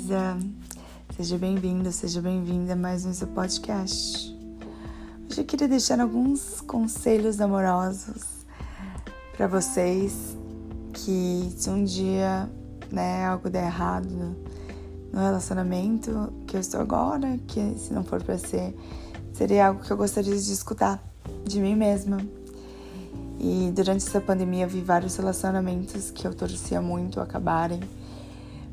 Luísa. Seja bem-vindo, seja bem-vinda a mais um seu podcast. Hoje eu queria deixar alguns conselhos amorosos para vocês que se um dia, né, algo der errado no relacionamento que eu estou agora, que se não for para ser, seria algo que eu gostaria de escutar de mim mesma. E durante essa pandemia vi vários relacionamentos que eu torcia muito acabarem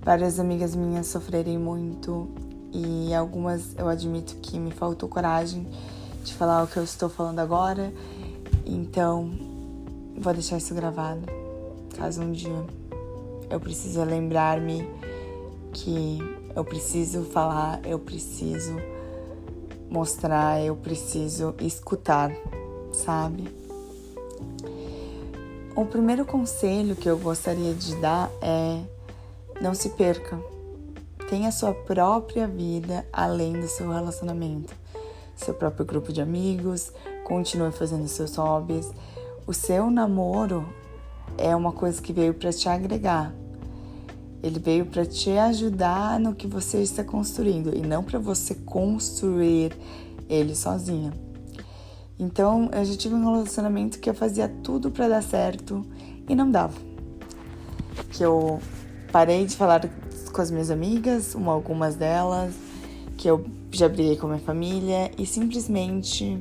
várias amigas minhas sofrerem muito e algumas eu admito que me faltou coragem de falar o que eu estou falando agora. Então, vou deixar isso gravado. Caso um dia eu precise lembrar-me que eu preciso falar, eu preciso mostrar, eu preciso escutar, sabe? O primeiro conselho que eu gostaria de dar é não se perca. Tenha sua própria vida além do seu relacionamento. Seu próprio grupo de amigos, continue fazendo seus hobbies. O seu namoro é uma coisa que veio para te agregar. Ele veio para te ajudar no que você está construindo e não para você construir ele sozinha. Então, eu já tive um relacionamento que eu fazia tudo para dar certo e não dava. Que eu parei de falar com as minhas amigas, uma, algumas delas, que eu já briguei com a minha família e simplesmente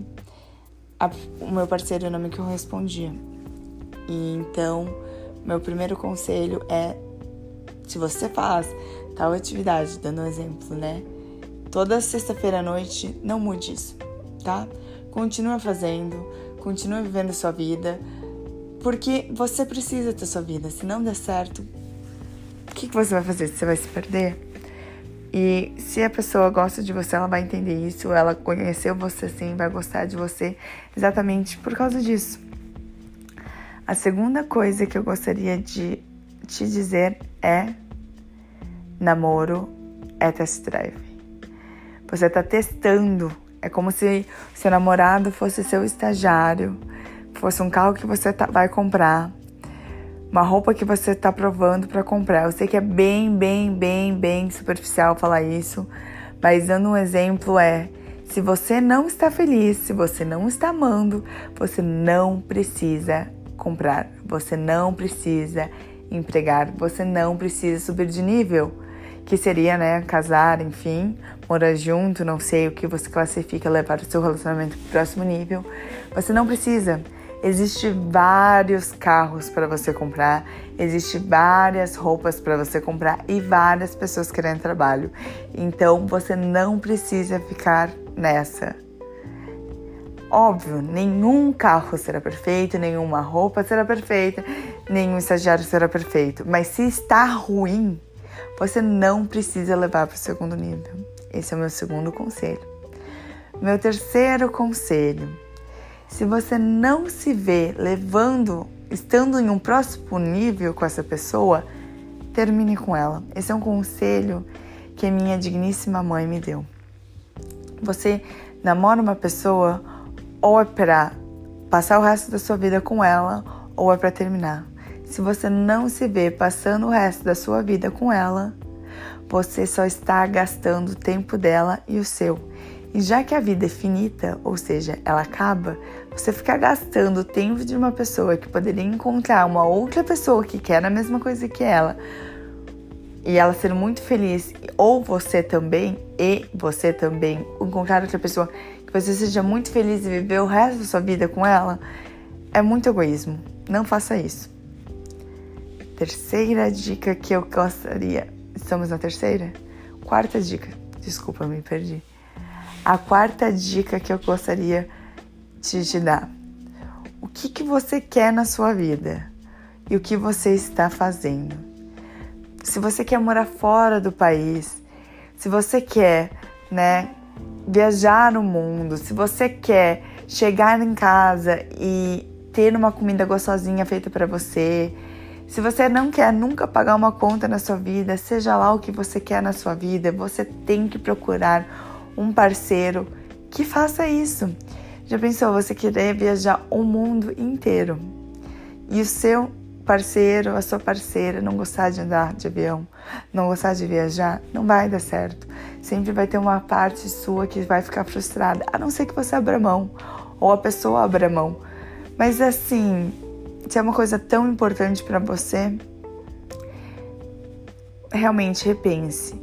a, o meu parceiro não me correspondia. E então, meu primeiro conselho é: se você faz tal atividade, dando um exemplo, né? Toda sexta-feira à noite, não mude isso, tá? Continua fazendo, continua vivendo sua vida, porque você precisa ter sua vida. Se não der certo, que, que você vai fazer? Você vai se perder? E se a pessoa gosta de você, ela vai entender isso, ela conheceu você sim, vai gostar de você exatamente por causa disso. A segunda coisa que eu gostaria de te dizer é: namoro é test drive. Você está testando, é como se seu namorado fosse seu estagiário, fosse um carro que você tá, vai comprar uma roupa que você está provando para comprar. Eu sei que é bem, bem, bem, bem superficial falar isso, mas dando um exemplo é: se você não está feliz, se você não está amando, você não precisa comprar, você não precisa empregar, você não precisa subir de nível, que seria, né, casar, enfim, morar junto, não sei o que você classifica, levar o seu relacionamento para o próximo nível. Você não precisa. Existe vários carros para você comprar, existe várias roupas para você comprar e várias pessoas querendo trabalho. Então você não precisa ficar nessa. Óbvio, nenhum carro será perfeito, nenhuma roupa será perfeita, nenhum estagiário será perfeito. Mas se está ruim, você não precisa levar para o segundo nível. Esse é o meu segundo conselho. Meu terceiro conselho se você não se vê levando, estando em um próximo nível com essa pessoa, termine com ela. Esse é um conselho que minha digníssima mãe me deu. Você namora uma pessoa ou é para passar o resto da sua vida com ela ou é para terminar. Se você não se vê passando o resto da sua vida com ela, você só está gastando o tempo dela e o seu. E já que a vida é finita, ou seja, ela acaba, você ficar gastando o tempo de uma pessoa que poderia encontrar uma outra pessoa que quer a mesma coisa que ela e ela ser muito feliz, ou você também, e você também encontrar outra pessoa que você seja muito feliz e viver o resto da sua vida com ela, é muito egoísmo. Não faça isso. Terceira dica que eu gostaria. Estamos na terceira? Quarta dica. Desculpa, me perdi. A quarta dica que eu gostaria de te dar: o que, que você quer na sua vida e o que você está fazendo. Se você quer morar fora do país, se você quer, né, viajar no mundo, se você quer chegar em casa e ter uma comida gostosinha feita para você, se você não quer nunca pagar uma conta na sua vida, seja lá o que você quer na sua vida, você tem que procurar um parceiro que faça isso. Já pensou você querer viajar o mundo inteiro e o seu parceiro, a sua parceira não gostar de andar de avião, não gostar de viajar, não vai dar certo. Sempre vai ter uma parte sua que vai ficar frustrada, a não ser que você abra mão ou a pessoa abra mão. Mas assim, se é uma coisa tão importante para você, realmente repense.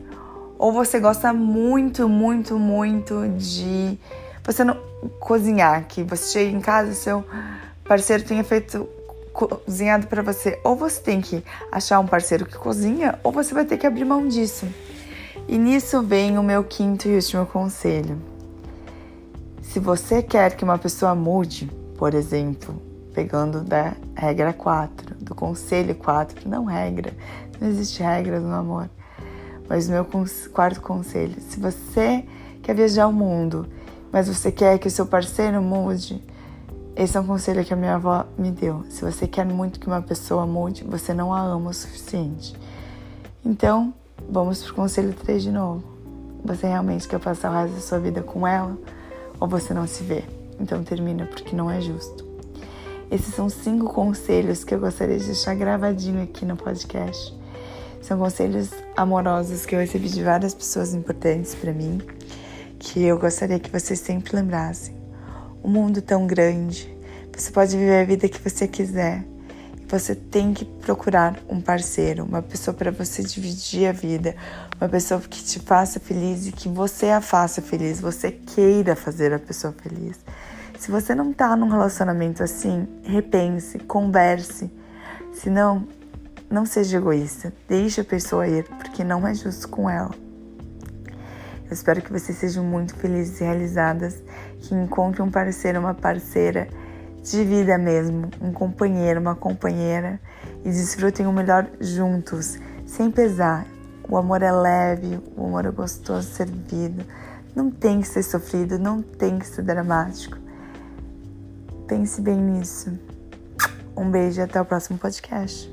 Ou você gosta muito, muito, muito de você não cozinhar, que você chega em casa e seu parceiro tenha feito cozinhado para você. Ou você tem que achar um parceiro que cozinha, ou você vai ter que abrir mão disso. E nisso vem o meu quinto e último conselho. Se você quer que uma pessoa mude, por exemplo, pegando da regra 4, do conselho 4, não regra, não existe regra no amor. Mas meu quarto conselho, se você quer viajar o mundo, mas você quer que o seu parceiro mude, esse é um conselho que a minha avó me deu. Se você quer muito que uma pessoa mude, você não a ama o suficiente. Então, vamos pro conselho 3 de novo. Você realmente quer passar o resto da sua vida com ela? Ou você não se vê? Então termina porque não é justo. Esses são cinco conselhos que eu gostaria de deixar gravadinho aqui no podcast. São conselhos amorosos que eu recebi de várias pessoas importantes para mim, que eu gostaria que vocês sempre lembrassem um mundo tão grande. Você pode viver a vida que você quiser. Você tem que procurar um parceiro, uma pessoa para você dividir a vida, uma pessoa que te faça feliz e que você a faça feliz, você queira fazer a pessoa feliz. Se você não tá num relacionamento assim, repense, converse. Se não, seja egoísta. Deixe a pessoa ir, porque não é justo com ela. Eu espero que vocês sejam muito felizes e realizadas, que encontrem um parceiro, uma parceira de vida mesmo, um companheiro, uma companheira e desfrutem o melhor juntos, sem pesar. O amor é leve, o amor é gostoso de ser vivido. Não tem que ser sofrido, não tem que ser dramático. Pense bem nisso. Um beijo e até o próximo podcast.